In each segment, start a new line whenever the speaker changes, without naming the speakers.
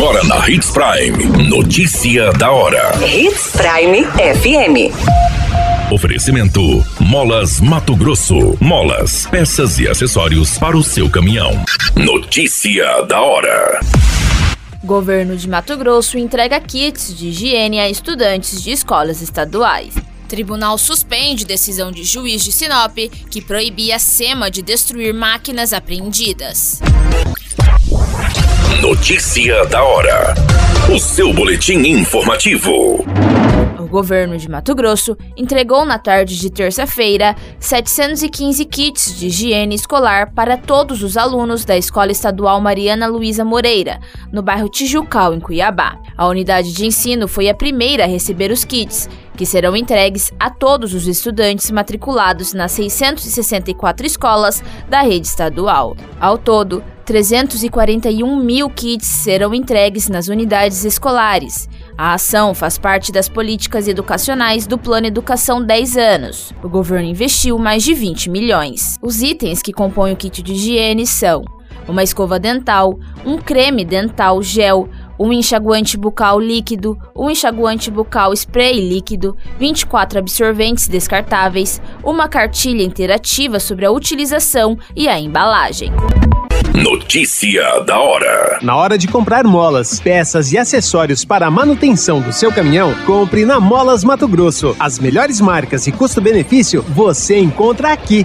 Agora na Hits Prime. Notícia da hora.
Hits Prime FM.
Oferecimento: Molas Mato Grosso. Molas, peças e acessórios para o seu caminhão. Notícia da hora.
Governo de Mato Grosso entrega kits de higiene a estudantes de escolas estaduais. Tribunal suspende decisão de juiz de Sinop que proibia a SEMA de destruir máquinas apreendidas.
Notícia da hora. O seu boletim informativo.
O governo de Mato Grosso entregou na tarde de terça-feira 715 kits de higiene escolar para todos os alunos da Escola Estadual Mariana Luísa Moreira, no bairro Tijucal, em Cuiabá. A unidade de ensino foi a primeira a receber os kits, que serão entregues a todos os estudantes matriculados nas 664 escolas da rede estadual. Ao todo, 341 mil kits serão entregues nas unidades escolares. A ação faz parte das políticas educacionais do Plano Educação 10 anos. O governo investiu mais de 20 milhões. Os itens que compõem o kit de higiene são uma escova dental, um creme dental gel, um enxaguante bucal líquido, um enxaguante bucal spray líquido, 24 absorventes descartáveis, uma cartilha interativa sobre a utilização e a embalagem.
Notícia da hora.
Na hora de comprar molas, peças e acessórios para a manutenção do seu caminhão, compre na Molas Mato Grosso. As melhores marcas e custo-benefício você encontra aqui.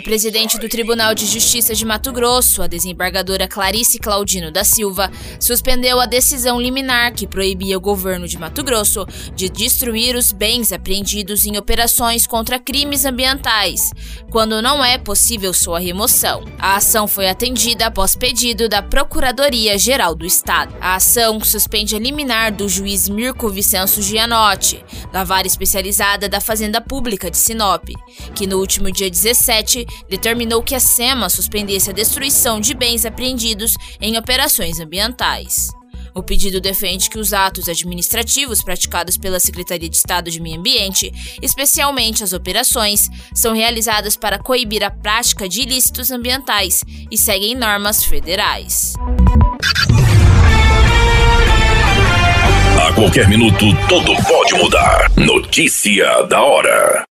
A presidente do Tribunal de Justiça de Mato Grosso, a desembargadora Clarice Claudino da Silva, suspendeu a decisão liminar que proibia o governo de Mato Grosso de destruir os bens apreendidos em operações contra crimes ambientais, quando não é possível sua remoção. A ação foi atendida após pedido da Procuradoria-Geral do Estado. A ação suspende a liminar do juiz Mirko Vicenço Gianotti, da vara especializada da Fazenda Pública de Sinop, que no último dia 17 determinou que a SEMA suspendesse a destruição de bens apreendidos em operações ambientais. O pedido defende que os atos administrativos praticados pela Secretaria de Estado de Meio Ambiente, especialmente as operações, são realizadas para coibir a prática de ilícitos ambientais e seguem normas federais.
A qualquer minuto, tudo pode mudar. Notícia da hora.